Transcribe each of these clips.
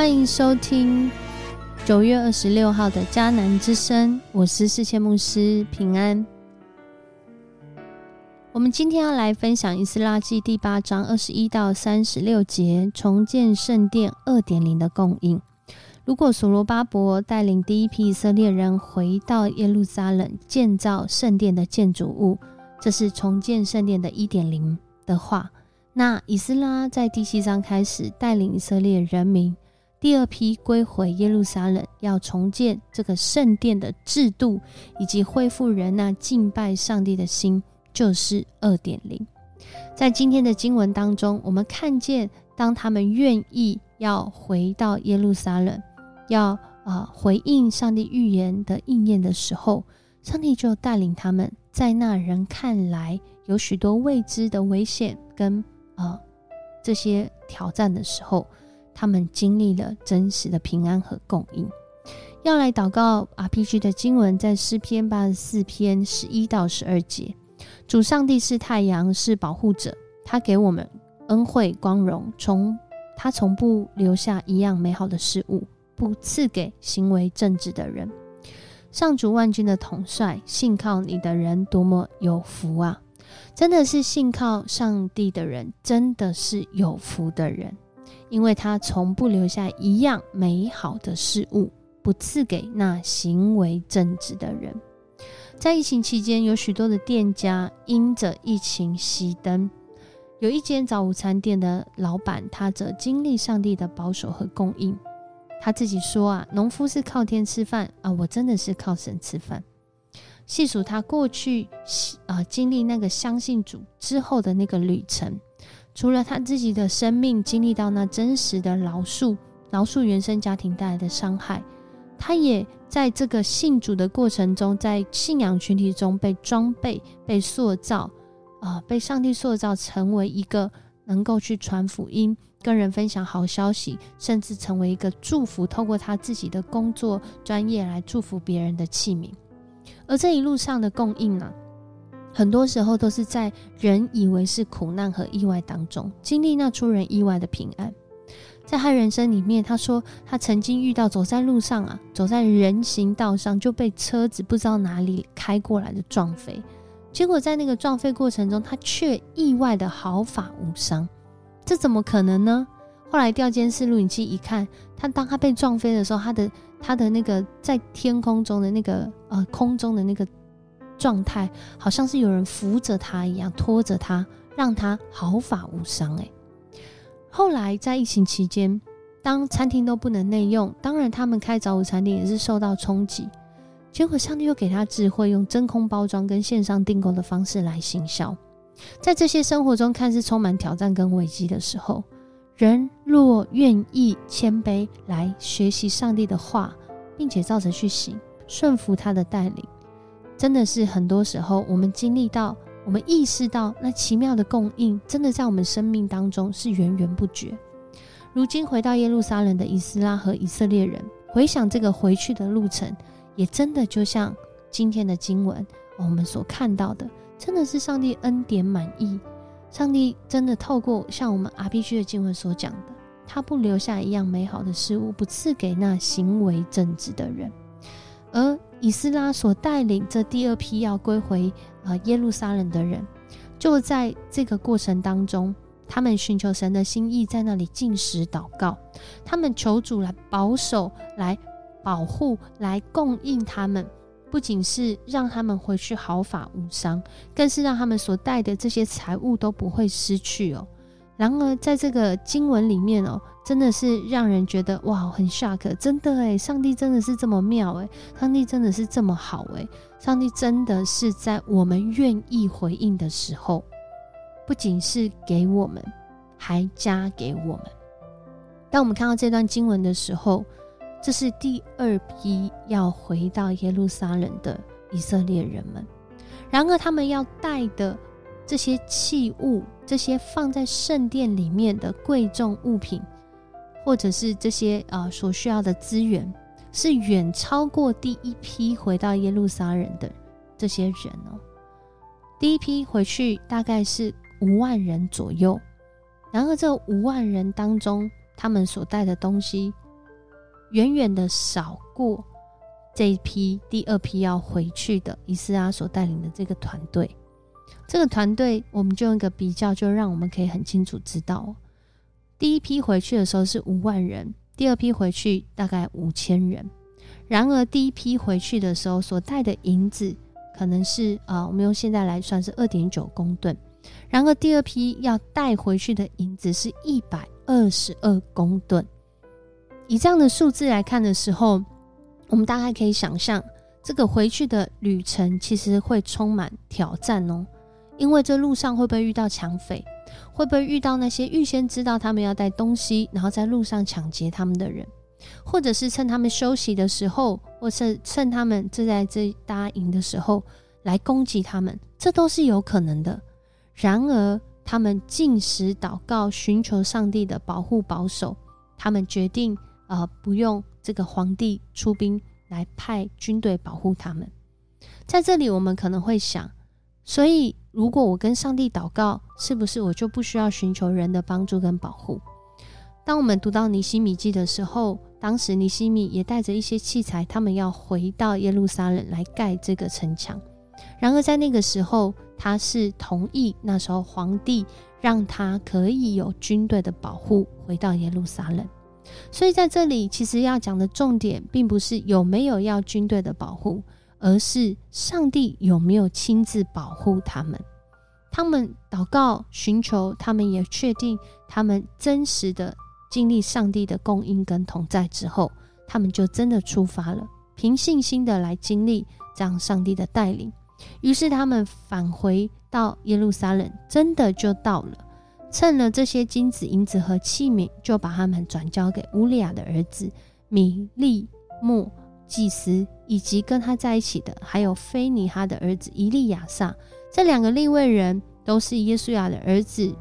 欢迎收听九月二十六号的迦南之声，我是世界牧师平安。我们今天要来分享《以斯拉记》第八章二十一到三十六节，重建圣殿二点零的供应。如果所罗巴伯带领第一批以色列人回到耶路撒冷建造圣殿的建筑物，这是重建圣殿的一点零的话，那以斯拉在第七章开始带领以色列人民第二批归回耶路撒冷，要重建这个圣殿的制度，以及恢复人那敬拜上帝的心。就是二点零，在今天的经文当中，我们看见，当他们愿意要回到耶路撒冷，要啊回应上帝预言的应验的时候，上帝就带领他们，在那人看来有许多未知的危险跟啊这些挑战的时候，他们经历了真实的平安和供应。要来祷告 RPG 的经文，在诗篇八十四篇十一到十二节。主上帝是太阳，是保护者，他给我们恩惠光荣，从他从不留下一样美好的事物，不赐给行为正直的人。上主万军的统帅，信靠你的人多么有福啊！真的是信靠上帝的人，真的是有福的人，因为他从不留下一样美好的事物，不赐给那行为正直的人。在疫情期间，有许多的店家因着疫情熄灯。有一间早午餐店的老板，他则经历上帝的保守和供应。他自己说：“啊，农夫是靠天吃饭啊，我真的是靠神吃饭。”细数他过去啊经历那个相信主之后的那个旅程，除了他自己的生命经历到那真实的饶恕、饶恕原生家庭带来的伤害。他也在这个信主的过程中，在信仰群体中被装备、被塑造，啊，被上帝塑造成为一个能够去传福音、跟人分享好消息，甚至成为一个祝福，透过他自己的工作专业来祝福别人的器皿。而这一路上的供应呢，很多时候都是在人以为是苦难和意外当中，经历那出人意外的平安。在他人生里面，他说他曾经遇到走在路上啊，走在人行道上就被车子不知道哪里开过来的撞飞，结果在那个撞飞过程中，他却意外的毫发无伤，这怎么可能呢？后来调监视录影机一看，他当他被撞飞的时候，他的他的那个在天空中的那个呃空中的那个状态，好像是有人扶着他一样，拖着他，让他毫发无伤。诶。后来在疫情期间，当餐厅都不能内用，当然他们开早午餐店也是受到冲击。结果上帝又给他智慧，用真空包装跟线上订购的方式来行销。在这些生活中看似充满挑战跟危机的时候，人若愿意谦卑来学习上帝的话，并且照着去行，顺服他的带领，真的是很多时候我们经历到。我们意识到，那奇妙的供应真的在我们生命当中是源源不绝。如今回到耶路撒冷的以斯拉和以色列人，回想这个回去的路程，也真的就像今天的经文我们所看到的，真的是上帝恩典满意。上帝真的透过像我们 R B G 的经文所讲的，他不留下一样美好的事物，不赐给那行为正直的人。而以斯拉所带领这第二批要归回啊耶路撒冷的人，就在这个过程当中，他们寻求神的心意，在那里进食祷告，他们求主来保守、来保护、来供应他们，不仅是让他们回去毫发无伤，更是让他们所带的这些财物都不会失去哦。然而，在这个经文里面哦，真的是让人觉得哇，很 shock，真的诶，上帝真的是这么妙诶，上帝真的是这么好诶，上帝真的是在我们愿意回应的时候，不仅是给我们，还加给我们。当我们看到这段经文的时候，这是第二批要回到耶路撒冷的以色列人们，然而他们要带的。这些器物，这些放在圣殿里面的贵重物品，或者是这些啊所需要的资源，是远超过第一批回到耶路撒冷的这些人哦。第一批回去大概是五万人左右，然而这五万人当中，他们所带的东西远远的少过这一批第二批要回去的以斯拉所带领的这个团队。这个团队，我们就用一个比较，就让我们可以很清楚知道，第一批回去的时候是五万人，第二批回去大概五千人。然而，第一批回去的时候所带的银子可能是啊，我们用现在来算是二点九公吨。然而，第二批要带回去的银子是一百二十二公吨。以这样的数字来看的时候，我们大概可以想象，这个回去的旅程其实会充满挑战哦。因为这路上会不会遇到抢匪？会不会遇到那些预先知道他们要带东西，然后在路上抢劫他们的人？或者是趁他们休息的时候，或是趁他们正在这搭营的时候来攻击他们，这都是有可能的。然而，他们进食祷告，寻求上帝的保护保守。他们决定，呃，不用这个皇帝出兵来派军队保护他们。在这里，我们可能会想，所以如果我跟上帝祷告，是不是我就不需要寻求人的帮助跟保护？当我们读到尼西米记的时候，当时尼西米也带着一些器材，他们要回到耶路撒冷来盖这个城墙。然而在那个时候，他是同意那时候皇帝让他可以有军队的保护回到耶路撒冷。所以在这里，其实要讲的重点，并不是有没有要军队的保护，而是上帝有没有亲自保护他们。他们祷告寻求，他们也确定他们真实的。经历上帝的供应跟同在之后，他们就真的出发了，凭信心的来经历这样上帝的带领。于是他们返回到耶路撒冷，真的就到了，趁了这些金子、银子和器皿，就把他们转交给乌利亚的儿子米利莫祭司，以及跟他在一起的，还有菲尼哈的儿子伊利亚撒。这两个立位人都是耶稣亚的儿子。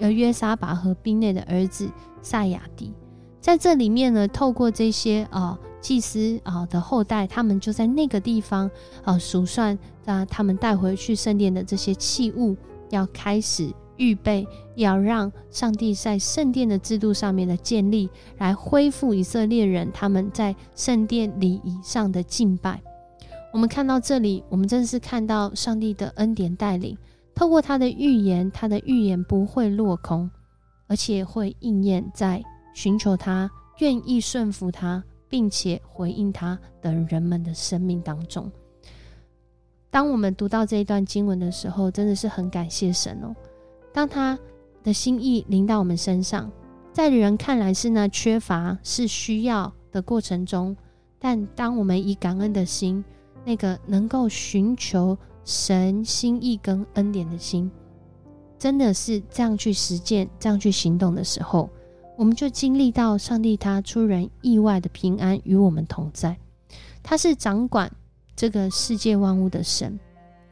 而约沙巴和宾内的儿子赛亚迪，在这里面呢，透过这些啊祭司啊的后代，他们就在那个地方啊数算啊他们带回去圣殿的这些器物，要开始预备，要让上帝在圣殿的制度上面的建立，来恢复以色列人他们在圣殿礼仪上的敬拜。我们看到这里，我们真是看到上帝的恩典带领。透过他的预言，他的预言不会落空，而且会应验在寻求他、愿意顺服他，并且回应他的人们的生命当中。当我们读到这一段经文的时候，真的是很感谢神哦。当他的心意临到我们身上，在人看来是那缺乏、是需要的过程中，但当我们以感恩的心，那个能够寻求。神心意跟恩典的心，真的是这样去实践、这样去行动的时候，我们就经历到上帝他出人意外的平安与我们同在。他是掌管这个世界万物的神，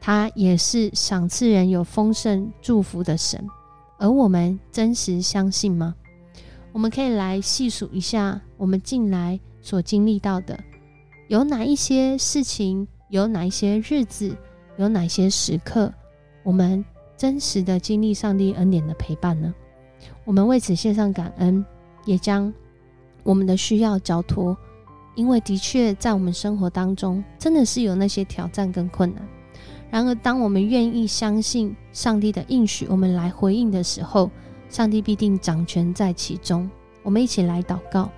他也是赏赐人有丰盛祝福的神。而我们真实相信吗？我们可以来细数一下我们近来所经历到的，有哪一些事情，有哪一些日子。有哪些时刻，我们真实的经历上帝恩典的陪伴呢？我们为此献上感恩，也将我们的需要交托，因为的确在我们生活当中，真的是有那些挑战跟困难。然而，当我们愿意相信上帝的应许，我们来回应的时候，上帝必定掌权在其中。我们一起来祷告，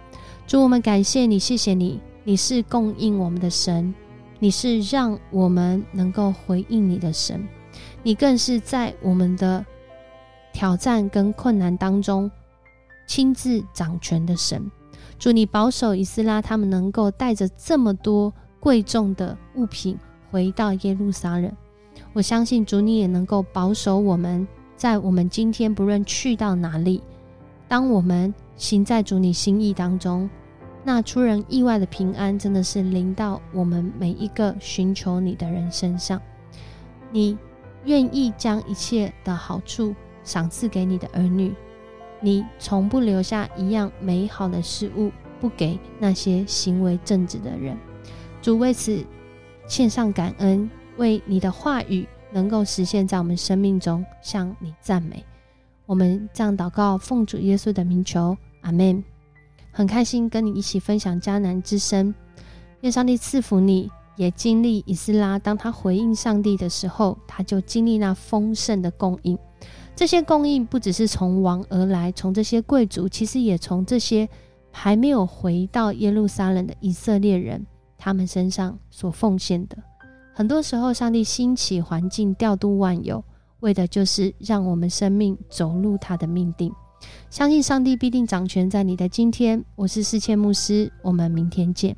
主，我们感谢你，谢谢你，你是供应我们的神。你是让我们能够回应你的神，你更是在我们的挑战跟困难当中亲自掌权的神。祝你保守以斯拉，他们能够带着这么多贵重的物品回到耶路撒冷。我相信主，你也能够保守我们在我们今天不论去到哪里，当我们行在主你心意当中。那出人意外的平安，真的是临到我们每一个寻求你的人身上。你愿意将一切的好处赏赐给你的儿女，你从不留下一样美好的事物不给那些行为正直的人。主为此献上感恩，为你的话语能够实现在我们生命中，向你赞美。我们这样祷告，奉主耶稣的名求，阿门。很开心跟你一起分享迦南之声。愿上帝赐福你，也经历以斯拉，当他回应上帝的时候，他就经历那丰盛的供应。这些供应不只是从王而来，从这些贵族，其实也从这些还没有回到耶路撒冷的以色列人，他们身上所奉献的。很多时候，上帝兴起环境，调度万有，为的就是让我们生命走入他的命定。相信上帝必定掌权在你的今天。我是世谦牧师，我们明天见。